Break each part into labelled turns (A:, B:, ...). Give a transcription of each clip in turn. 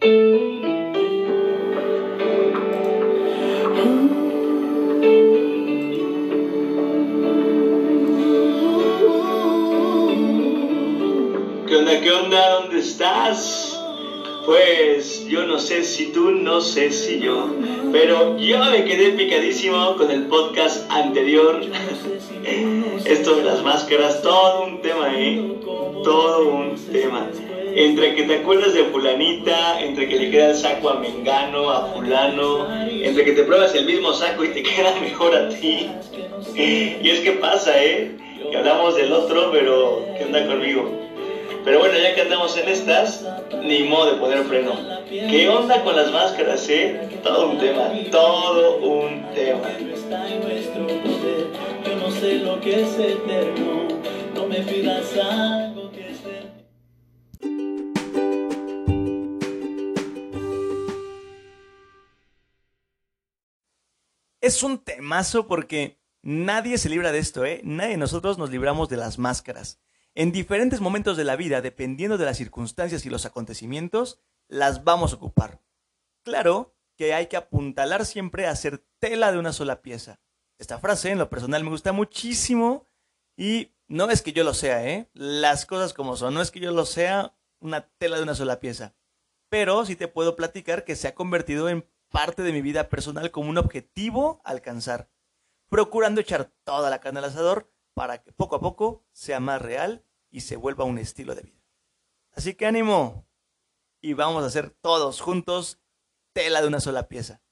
A: ¿Qué onda? ¿Qué onda? ¿Dónde estás? Pues yo no sé si tú, no sé si yo, pero yo me quedé picadísimo con el podcast anterior. Esto de las máscaras, todo un tema, ¿eh? Todo un. Entre que te acuerdas de fulanita, entre que le queda el saco a Mengano, a fulano, entre que te pruebas el mismo saco y te queda mejor a ti. Y es que pasa, ¿eh? Que hablamos del otro, pero ¿qué onda conmigo? Pero bueno, ya que andamos en estas, ni modo de poner freno. ¿Qué onda con las máscaras, eh? Todo un tema, todo un tema.
B: Es
C: un temazo porque nadie se libra de esto, ¿eh? Nadie de nosotros nos libramos de las máscaras. En diferentes momentos de la vida, dependiendo de las circunstancias y los acontecimientos, las vamos a ocupar. Claro que hay que apuntalar siempre a hacer tela de una sola pieza. Esta frase en lo personal me gusta muchísimo y no es que yo lo sea, ¿eh? Las cosas como son, no es que yo lo sea una tela de una sola pieza. Pero sí te puedo platicar que se ha convertido en parte de mi vida personal como un objetivo a alcanzar, procurando echar toda la carne al asador para que poco a poco sea más real y se vuelva un estilo de vida. Así que ánimo y vamos a hacer todos juntos tela de una sola pieza.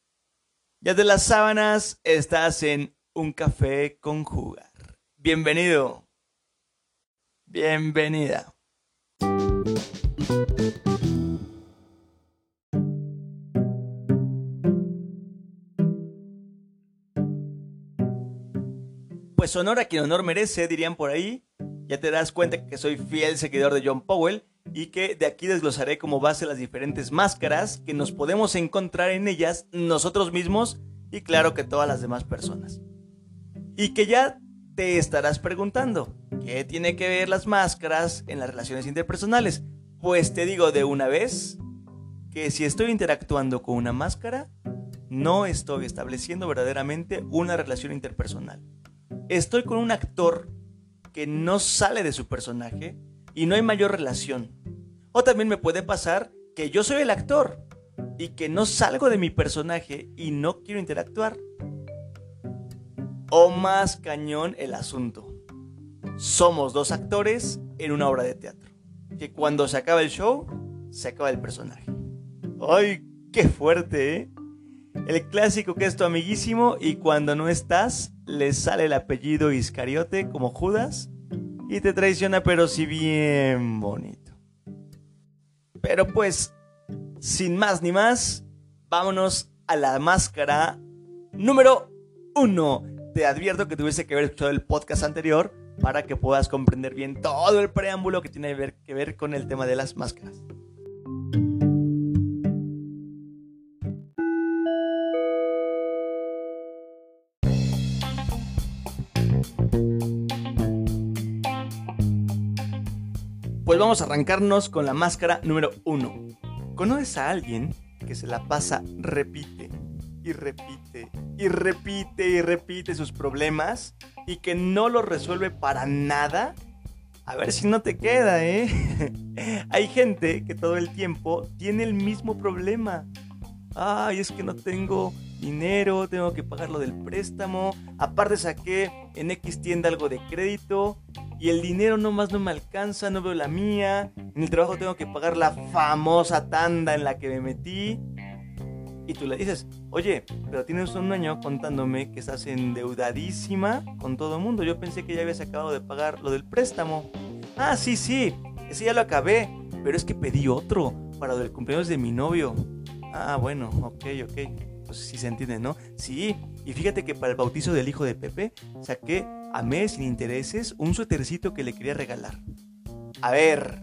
C: Ya de las sábanas estás en un café con jugar. Bienvenido. Bienvenida. Pues honor a quien honor merece, dirían por ahí. Ya te das cuenta que soy fiel seguidor de John Powell y que de aquí desglosaré como base las diferentes máscaras que nos podemos encontrar en ellas nosotros mismos y claro que todas las demás personas. Y que ya te estarás preguntando, ¿qué tiene que ver las máscaras en las relaciones interpersonales? Pues te digo de una vez que si estoy interactuando con una máscara, no estoy estableciendo verdaderamente una relación interpersonal. Estoy con un actor que no sale de su personaje y no hay mayor relación. O también me puede pasar que yo soy el actor y que no salgo de mi personaje y no quiero interactuar. O más cañón el asunto. Somos dos actores en una obra de teatro. Que cuando se acaba el show, se acaba el personaje. ¡Ay, qué fuerte, eh! El clásico que es tu amiguísimo y cuando no estás, le sale el apellido Iscariote como Judas y te traiciona pero si bien bonito. Pero pues, sin más ni más, vámonos a la máscara número uno. Te advierto que tuviese que haber escuchado el podcast anterior para que puedas comprender bien todo el preámbulo que tiene que ver, que ver con el tema de las máscaras. Vamos a arrancarnos con la máscara número uno. ¿Conoces a alguien que se la pasa repite y repite y repite y repite sus problemas y que no los resuelve para nada? A ver si no te queda, ¿eh? Hay gente que todo el tiempo tiene el mismo problema. Ay, es que no tengo dinero, tengo que pagar lo del préstamo. Aparte saqué en X tienda algo de crédito y el dinero nomás no me alcanza, no veo la mía. En el trabajo tengo que pagar la famosa tanda en la que me metí. Y tú le dices, oye, pero tienes un año contándome que estás endeudadísima con todo el mundo. Yo pensé que ya habías acabado de pagar lo del préstamo. Ah, sí, sí, ese ya lo acabé, pero es que pedí otro para lo del cumpleaños de mi novio. Ah, bueno, ok, ok. Pues sí se entiende, ¿no? Sí, y fíjate que para el bautizo del hijo de Pepe saqué a mes sin intereses un suétercito que le quería regalar. A ver,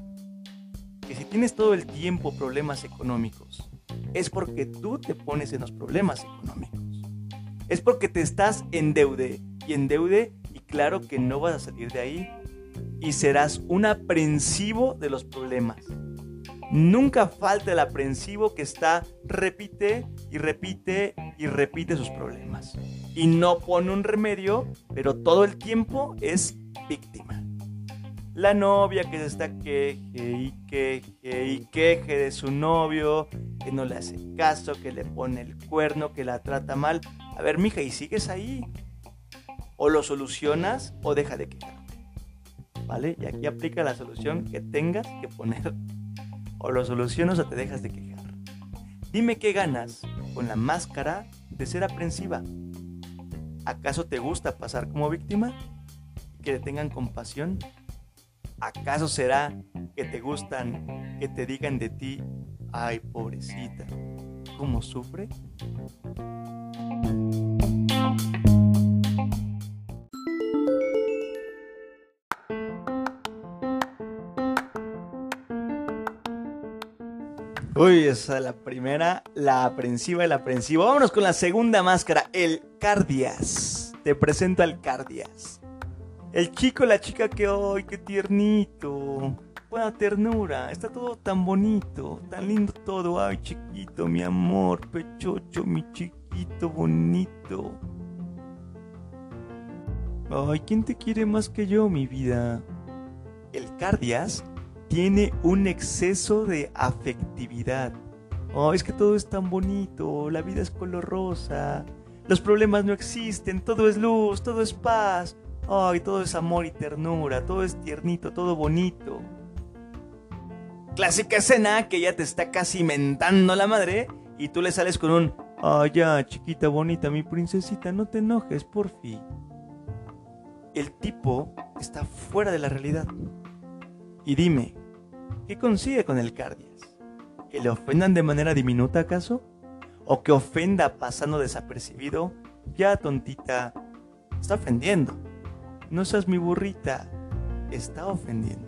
C: que si tienes todo el tiempo problemas económicos, es porque tú te pones en los problemas económicos. Es porque te estás en deude y en deude y claro que no vas a salir de ahí y serás un aprensivo de los problemas. Nunca falta el aprensivo que está repite y repite y repite sus problemas. Y no pone un remedio, pero todo el tiempo es víctima. La novia que se está queje y queje y queje de su novio, que no le hace caso, que le pone el cuerno, que la trata mal. A ver, mija, ¿y sigues ahí? O lo solucionas o deja de quejar. ¿Vale? Y aquí aplica la solución que tengas que poner. O lo solucionas o te dejas de quejar. Dime qué ganas con la máscara de ser aprensiva. ¿Acaso te gusta pasar como víctima? ¿Que le tengan compasión? ¿Acaso será que te gustan que te digan de ti, ay pobrecita, cómo sufre? Uy, esa es la primera, la aprensiva y la aprensiva. Vámonos con la segunda máscara, el Cardias. Te presento al Cardias. El chico, la chica que hoy, qué tiernito. Buena ternura, está todo tan bonito, tan lindo todo. Ay, chiquito, mi amor, pechocho, mi chiquito bonito. Ay, ¿quién te quiere más que yo, mi vida? El Cardias tiene un exceso de afectividad. Oh, es que todo es tan bonito, la vida es color rosa, los problemas no existen, todo es luz, todo es paz, ay, todo es amor y ternura, todo es tiernito, todo bonito. Clásica escena que ya te está casi mentando la madre y tú le sales con un, ay, ya, chiquita bonita, mi princesita, no te enojes, por fin. El tipo está fuera de la realidad. Y dime, ¿qué consigue con el Cardias? ¿Que le ofendan de manera diminuta acaso? ¿O que ofenda pasando desapercibido? Ya, tontita, está ofendiendo. No seas mi burrita, está ofendiendo.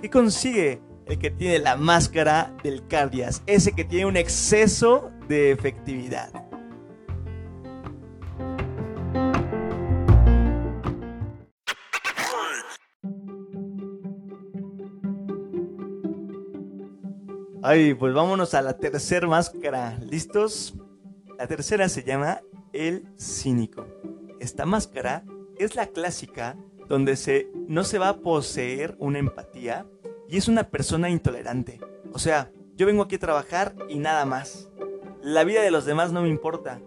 C: ¿Qué consigue el que tiene la máscara del Cardias? Ese que tiene un exceso de efectividad. Ay, pues vámonos a la tercera máscara. ¿Listos? La tercera se llama el cínico. Esta máscara es la clásica donde se, no se va a poseer una empatía y es una persona intolerante. O sea, yo vengo aquí a trabajar y nada más. La vida de los demás no me importa.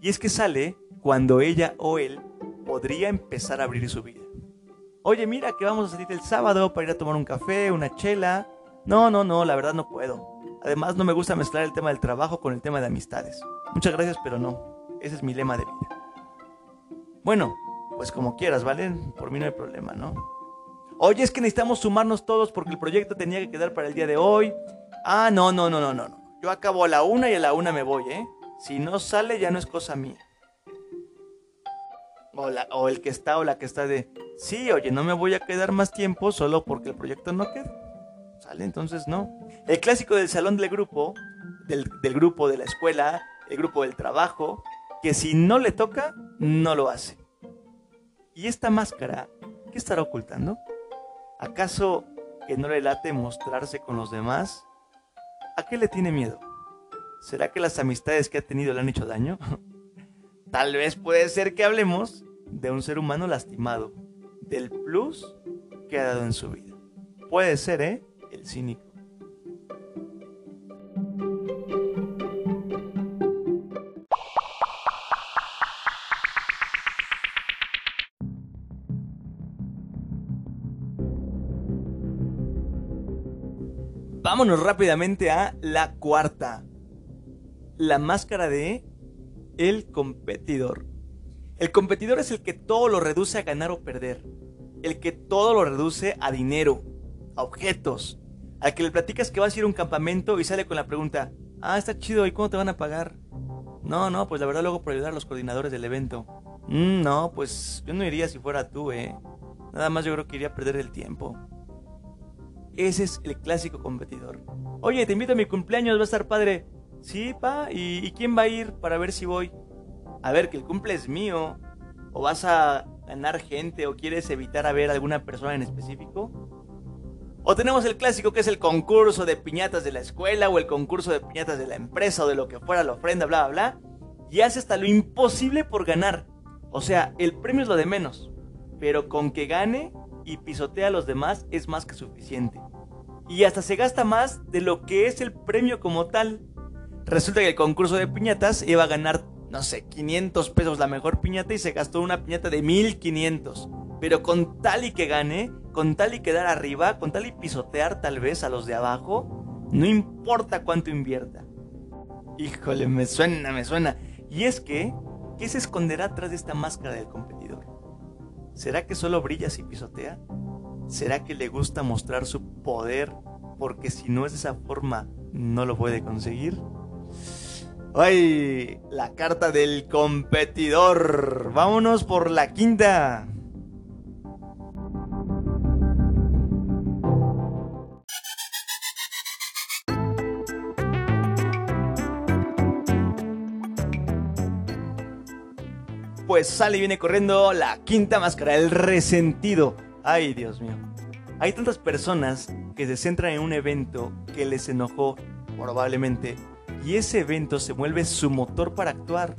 C: Y es que sale cuando ella o él podría empezar a abrir su vida. Oye, mira que vamos a salir el sábado para ir a tomar un café, una chela. No, no, no, la verdad no puedo. Además no me gusta mezclar el tema del trabajo con el tema de amistades. Muchas gracias, pero no. Ese es mi lema de vida. Bueno, pues como quieras, ¿vale? Por mí no hay problema, ¿no? Oye, es que necesitamos sumarnos todos porque el proyecto tenía que quedar para el día de hoy. Ah, no, no, no, no, no. Yo acabo a la una y a la una me voy, ¿eh? Si no sale ya no es cosa mía. O, la- o el que está o la que está de, sí, oye, no me voy a quedar más tiempo solo porque el proyecto no queda. Entonces no. El clásico del salón del grupo, del grupo de la escuela, el grupo del trabajo, que si no le toca, no lo hace. ¿Y esta máscara qué estará ocultando? ¿Acaso que no le late mostrarse con los demás? ¿A qué le tiene miedo? ¿Será que las amistades que ha tenido le han hecho daño? Tal vez puede ser que hablemos de un ser humano lastimado, del plus que ha dado en su vida. Puede ser, ¿eh? El cínico. Vámonos rápidamente a la cuarta. La máscara de el competidor. El competidor es el que todo lo reduce a ganar o perder. El que todo lo reduce a dinero, a objetos. Al que le platicas que vas a ir a un campamento y sale con la pregunta, ah, está chido, ¿y cuándo te van a pagar? No, no, pues la verdad luego por ayudar a los coordinadores del evento. "Mm, no, pues yo no iría si fuera tú, eh. Nada más yo creo que iría a perder el tiempo. Ese es el clásico competidor. Oye, te invito a mi cumpleaños, va a estar padre. Sí, pa, ¿y, quién va a ir para ver si voy? A ver, que el cumple es mío. ¿O vas a ganar gente o quieres evitar a ver a alguna persona en específico? O tenemos el clásico que es el concurso de piñatas de la escuela o el concurso de piñatas de la empresa o de lo que fuera la ofrenda, bla, bla, bla. Y hace hasta lo imposible por ganar. O sea, el premio es lo de menos. Pero con que gane y pisotea a los demás es más que suficiente. Y hasta se gasta más de lo que es el premio como tal. Resulta que el concurso de piñatas iba a ganar, no sé, 500 pesos la mejor piñata y se gastó una piñata de 1500. Pero con tal y que gane, con tal y quedar arriba, con tal y pisotear tal vez a los de abajo, no importa cuánto invierta. Híjole, me suena, me suena. Y es que, ¿qué se esconderá atrás de esta máscara del competidor? ¿Será que solo brilla si pisotea? ¿Será que le gusta mostrar su poder porque si no es de esa forma no lo puede conseguir? ¡Ay! La carta del competidor. Vámonos por la quinta. Pues sale y viene corriendo la quinta máscara, el resentido. Ay, Dios mío. Hay tantas personas que se centran en un evento que les enojó, probablemente, y ese evento se vuelve su motor para actuar.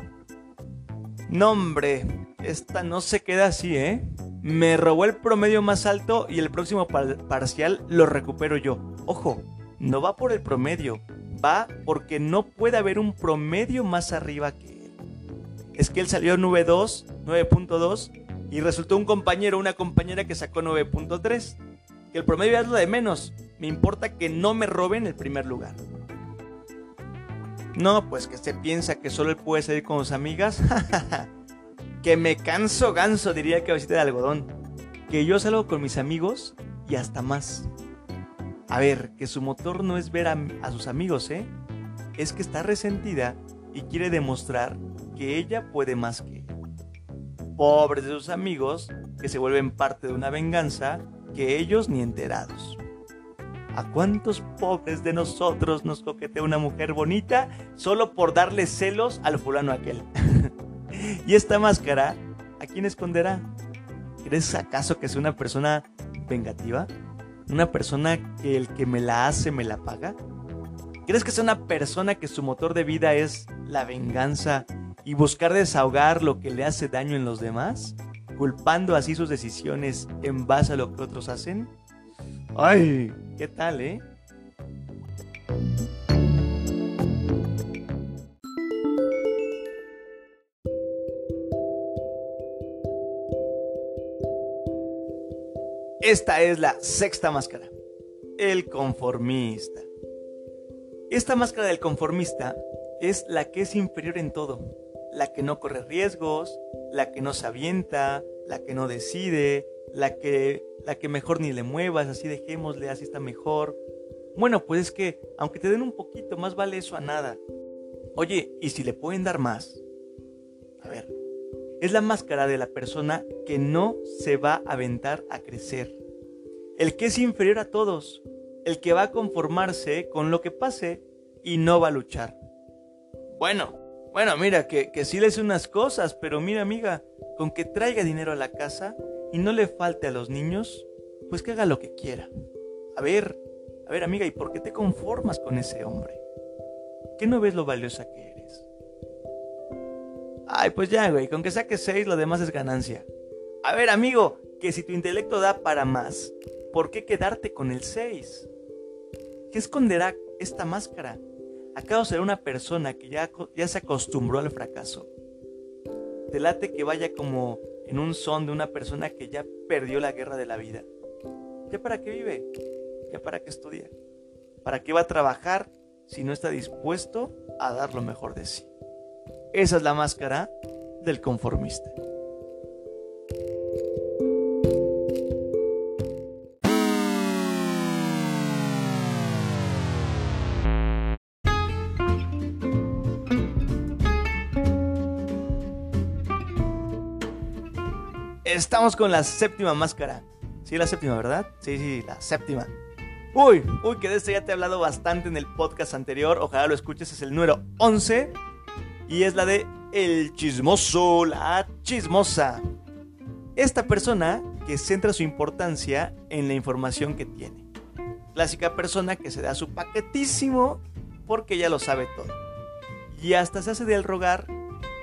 C: No, hombre, esta no se queda así, ¿eh? Me robó el promedio más alto y el próximo parcial lo recupero yo. Ojo, no va por el promedio, va porque no puede haber un promedio más arriba que es que él salió 9.2, 9.2 y resultó un compañero una compañera que sacó 9.3. Que el promedio es lo de menos. Me importa que no me roben el primer lugar. No, pues que se piensa que solo él puede salir con sus amigas. que me canso ganso, diría el cabecita de algodón. Que yo salgo con mis amigos y hasta más. A ver, que su motor no es ver a, a sus amigos, ¿eh? Es que está resentida y quiere demostrar que ella puede más que él. Pobres de sus amigos que se vuelven parte de una venganza que ellos ni enterados. ¿A cuántos pobres de nosotros nos coquetea una mujer bonita solo por darle celos al fulano aquel? ¿Y esta máscara a quién esconderá? ¿Crees acaso que es una persona vengativa? ¿Una persona que el que me la hace me la paga? ¿Crees que es una persona que su motor de vida es la venganza y buscar desahogar lo que le hace daño en los demás, culpando así sus decisiones en base a lo que otros hacen? Ay, ¿qué tal, eh? Esta es la sexta máscara, el conformista. Esta máscara del conformista es la que es inferior en todo, la que no corre riesgos, la que no se avienta, la que no decide, la que, la que mejor ni le muevas, así dejémosle, así está mejor. Bueno, pues es que, aunque te den un poquito, más vale eso a nada. Oye, ¿y si le pueden dar más? A ver, es la máscara de la persona que no se va a aventar a crecer. El que es inferior a todos, el que va a conformarse con lo que pase y no va a luchar. Bueno, bueno, mira, que, que sí le hace unas cosas, pero mira, amiga, con que traiga dinero a la casa y no le falte a los niños, pues que haga lo que quiera. A ver, a ver, amiga, ¿y por qué te conformas con ese hombre? ¿Qué no ves lo valiosa que eres? Ay, pues ya, güey, con que saques seis, lo demás es ganancia. A ver, amigo, que si tu intelecto da para más, ¿por qué quedarte con el 6? ¿Qué esconderá esta máscara? ¿Acaso será una persona que ya, ya se acostumbró al fracaso? Te late que vaya como en un son de una persona que ya perdió la guerra de la vida. ¿Ya para qué vive? ¿Ya para qué estudia? ¿Para qué va a trabajar si no está dispuesto a dar lo mejor de sí? Esa es la máscara del conformista. Estamos con la séptima máscara. Sí, la séptima, ¿verdad? Sí, sí, la séptima. Uy, uy, que de este ya te he hablado bastante en el podcast anterior. Ojalá lo escuches, es el número 11. Y es la de El chismoso, la chismosa. Esta persona que centra su importancia en la información que tiene. Clásica persona que se da su paquetísimo porque ya lo sabe todo. Y hasta se hace del rogar,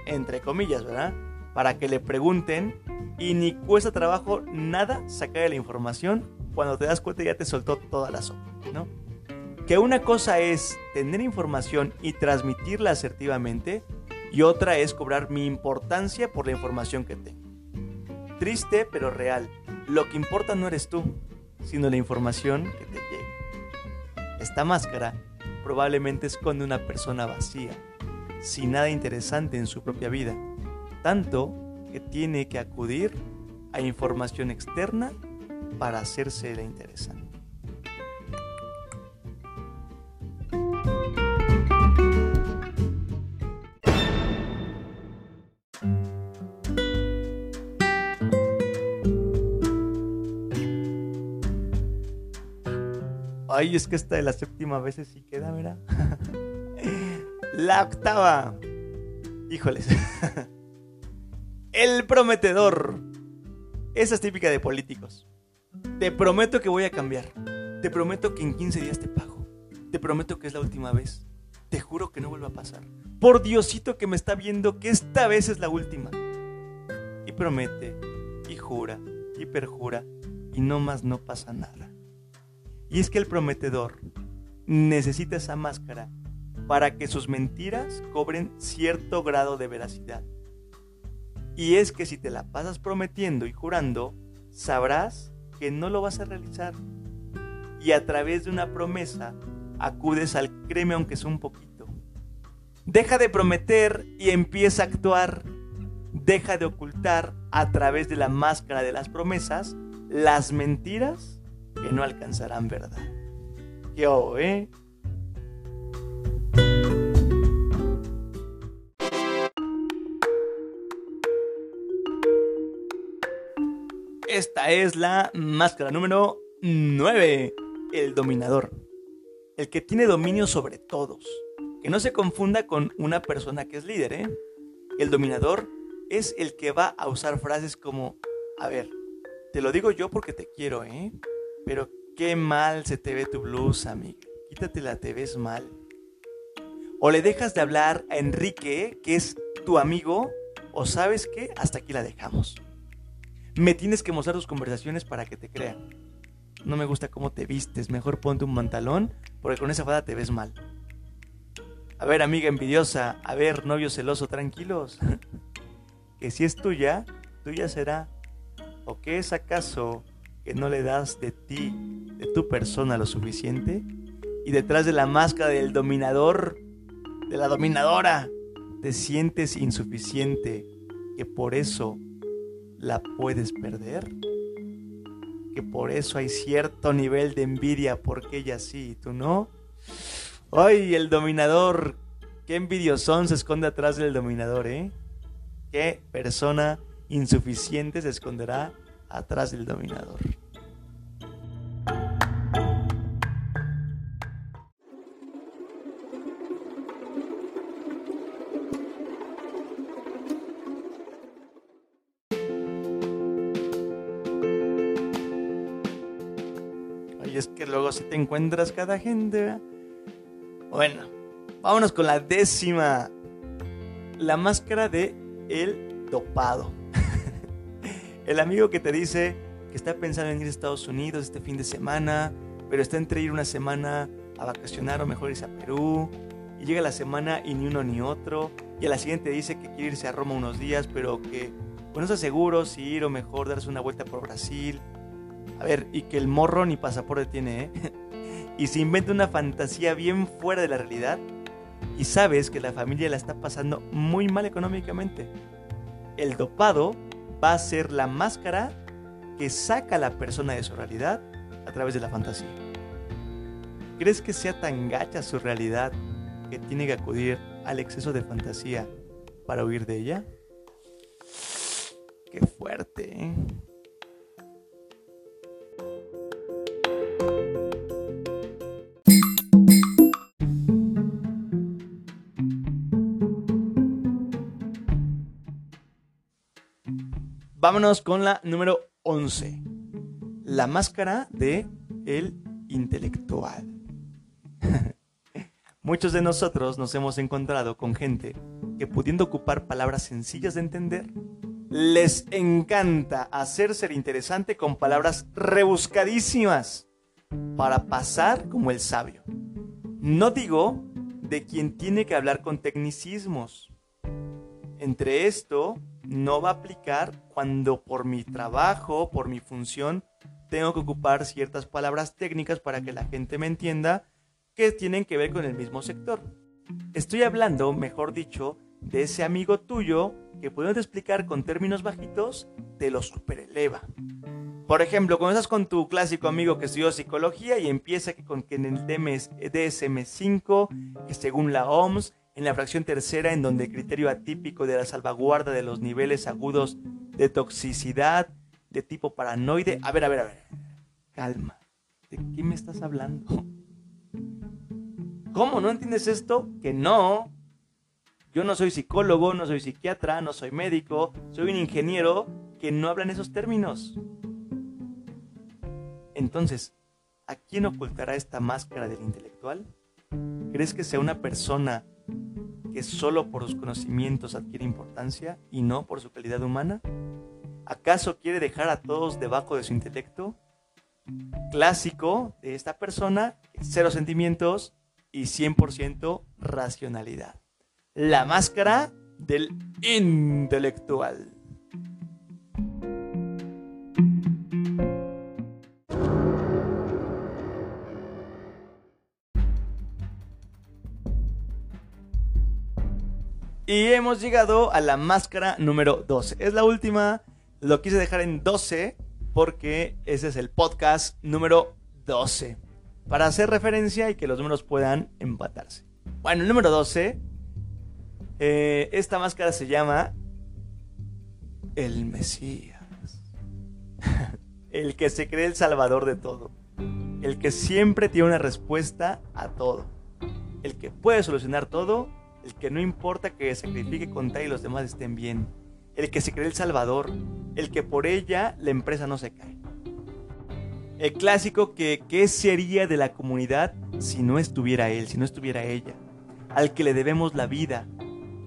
C: entre comillas, ¿verdad? Para que le pregunten y ni cuesta trabajo nada sacar la información cuando te das cuenta ya te soltó toda la sopa, ¿no? Que una cosa es tener información y transmitirla asertivamente y otra es cobrar mi importancia por la información que tengo. Triste pero real, lo que importa no eres tú, sino la información que te llega. Esta máscara probablemente esconde una persona vacía, sin nada interesante en su propia vida, tanto que tiene que acudir a información externa para hacerse la interesante. Ay, es que esta de la séptima veces sí queda, mira. la octava. Híjoles. El prometedor. Esa es típica de políticos. Te prometo que voy a cambiar. Te prometo que en 15 días te pago. Te prometo que es la última vez. Te juro que no vuelva a pasar. Por Diosito que me está viendo que esta vez es la última. Y promete, y jura, y perjura, y no más no pasa nada. Y es que el prometedor necesita esa máscara para que sus mentiras cobren cierto grado de veracidad. Y es que si te la pasas prometiendo y jurando, sabrás que no lo vas a realizar. Y a través de una promesa acudes al créeme aunque sea un poquito. Deja de prometer y empieza a actuar. Deja de ocultar a través de la máscara de las promesas las mentiras que no alcanzarán verdad. Yo, ¿eh? Esta es la máscara número 9, el dominador. El que tiene dominio sobre todos. Que no se confunda con una persona que es líder, ¿eh? El dominador es el que va a usar frases como, a ver, te lo digo yo porque te quiero, ¿eh? Pero qué mal se te ve tu blusa, amiga. Quítatela, te ves mal. O le dejas de hablar a Enrique, que es tu amigo, o sabes qué, hasta aquí la dejamos. Me tienes que mostrar tus conversaciones para que te crean. No me gusta cómo te vistes, mejor ponte un pantalón, porque con esa fada te ves mal. A ver, amiga envidiosa, a ver, novio celoso, tranquilos. que si es tuya, tuya será. ¿O qué es acaso que no le das de ti, de tu persona lo suficiente, y detrás de la máscara del dominador, de la dominadora, te sientes insuficiente, que por eso la puedes perder, que por eso hay cierto nivel de envidia porque ella sí y tú no. ¡Ay, el dominador! ¡Qué envidiosón se esconde atrás del dominador, eh! ¿Qué persona insuficiente se esconderá atrás del dominador. Es que luego si te encuentras cada gente. Bueno, vámonos con la décima. La máscara de el dopado. El amigo que te dice que está pensando en ir a Estados Unidos este fin de semana, pero está entre ir una semana a vacacionar o mejor irse a Perú. Y llega la semana y ni uno ni otro. Y a la siguiente dice que quiere irse a Roma unos días, pero que pues, no está seguro si ir o mejor darse una vuelta por Brasil. A ver, y que el morro ni pasaporte tiene, ¿eh? y se inventa una fantasía bien fuera de la realidad. Y sabes que la familia la está pasando muy mal económicamente. El dopado va a ser la máscara que saca a la persona de su realidad a través de la fantasía. ¿Crees que sea tan gacha su realidad que tiene que acudir al exceso de fantasía para huir de ella? Vámonos con la número 11. La máscara de el intelectual. Muchos de nosotros nos hemos encontrado con gente que pudiendo ocupar palabras sencillas de entender, les encanta hacerse el interesante con palabras rebuscadísimas para pasar como el sabio. No digo de quien tiene que hablar con tecnicismos. Entre esto no va a aplicar cuando por mi trabajo, por mi función, tengo que ocupar ciertas palabras técnicas para que la gente me entienda que tienen que ver con el mismo sector. Estoy hablando, mejor dicho, de ese amigo tuyo que pudiendo explicar con términos bajitos, te lo supereleva. Por ejemplo, cuando con tu clásico amigo que estudió psicología y empieza con que en el DSM5, que según la OMS, en la fracción tercera, en donde el criterio atípico de la salvaguarda de los niveles agudos de toxicidad de tipo paranoide. A ver, a ver, a ver. Calma. ¿De qué me estás hablando? ¿Cómo no entiendes esto? Que no. Yo no soy psicólogo, no soy psiquiatra, no soy médico, soy un ingeniero que no habla en esos términos. Entonces, ¿a quién ocultará esta máscara del intelectual? ¿Crees que sea una persona que solo por sus conocimientos adquiere importancia y no por su calidad humana? ¿Acaso quiere dejar a todos debajo de su intelecto? Clásico de esta persona, cero sentimientos y 100% racionalidad. La máscara del intelectual. Y hemos llegado a la máscara número 12. Es la última. Lo quise dejar en 12 porque ese es el podcast número 12. Para hacer referencia y que los números puedan empatarse. Bueno, el número 12. Eh, esta máscara se llama el Mesías. el que se cree el salvador de todo. El que siempre tiene una respuesta a todo. El que puede solucionar todo el que no importa que sacrifique con tal y los demás estén bien, el que se cree el salvador, el que por ella la empresa no se cae. El clásico que qué sería de la comunidad si no estuviera él, si no estuviera ella, al que le debemos la vida.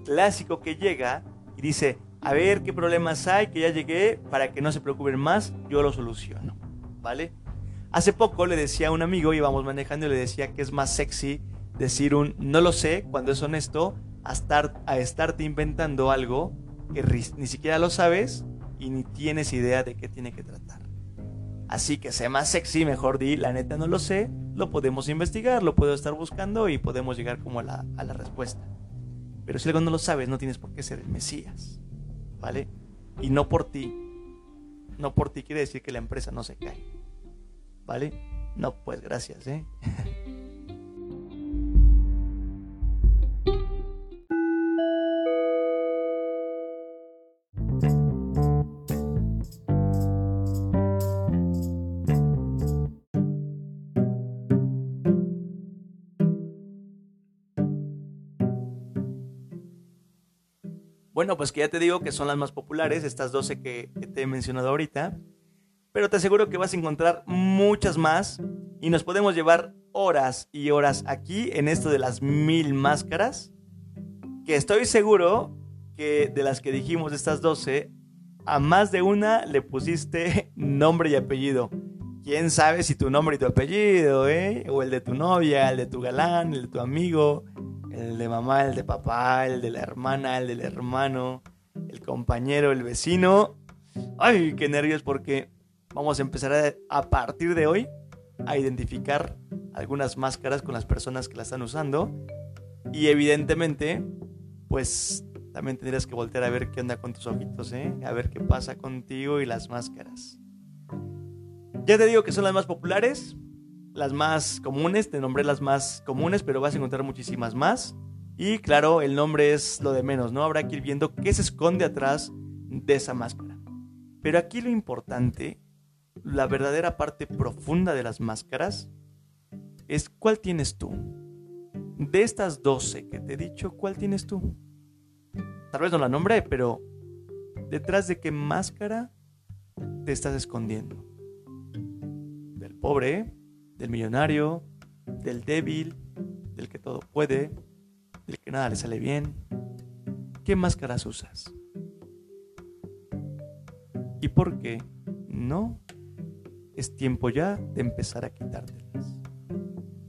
C: Clásico que llega y dice, a ver qué problemas hay, que ya llegué, para que no se preocupen más, yo lo soluciono. ¿Vale? Hace poco le decía a un amigo, íbamos manejando y le decía que es más sexy decir un no lo sé cuando es honesto a, estar, a estarte inventando algo que ni siquiera lo sabes y ni tienes idea de qué tiene que tratar. Así que sea más sexy, mejor di, la neta no lo sé, lo podemos investigar, lo puedo estar buscando y podemos llegar como a la, a la respuesta. Pero si algo no lo sabes, no tienes por qué ser el Mesías, ¿vale? Y no por ti, no por ti quiere decir que la empresa no se cae, ¿vale? No, pues gracias, ¿eh? Bueno, pues que ya te digo que son las más populares, estas 12 que, te he mencionado ahorita. Pero te aseguro que vas a encontrar muchas más y nos podemos llevar horas y horas aquí en esto de las mil máscaras. Que estoy seguro que de las que dijimos, estas 12, a más de una le pusiste nombre y apellido. Quién sabe si tu nombre y tu apellido, ¿eh? O el de tu novia, el de tu galán, el de tu amigo, el de mamá, el de papá, el de la hermana, el del hermano, el compañero, el vecino. Ay, qué nervios porque vamos a empezar a, partir de hoy a identificar algunas máscaras con las personas que la están usando. Y evidentemente, pues también tendrías que voltear a ver qué onda con tus ojitos, ¿eh? A ver qué pasa contigo y las máscaras. Ya te digo que son las más populares las más comunes, te nombré las más comunes, pero vas a encontrar muchísimas más. Y claro, el nombre es lo de menos, ¿no? Habrá que ir viendo qué se esconde atrás de esa máscara. Pero aquí lo importante, la verdadera parte profunda de las máscaras, es cuál tienes tú. De estas 12 que te he dicho, ¿cuál tienes tú? Tal vez no la nombré, pero detrás de qué máscara te estás escondiendo. Del pobre, del millonario, del débil, del que todo puede, del que nada le sale bien. ¿Qué máscaras usas? ¿Y por qué no? Es tiempo ya de empezar a quitártelas.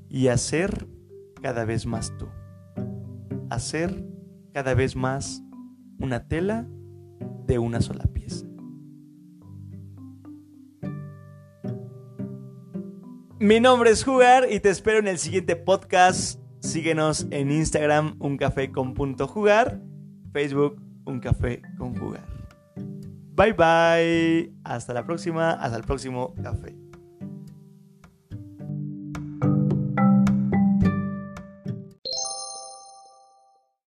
C: Y hacer cada vez más tú. Hacer cada vez más una tela de una sola Mi nombre es Jugar y te espero en el siguiente podcast. Síguenos en Instagram, un café con punto jugar, Facebook, un café con jugar. Bye bye. Hasta la próxima. Hasta el próximo café.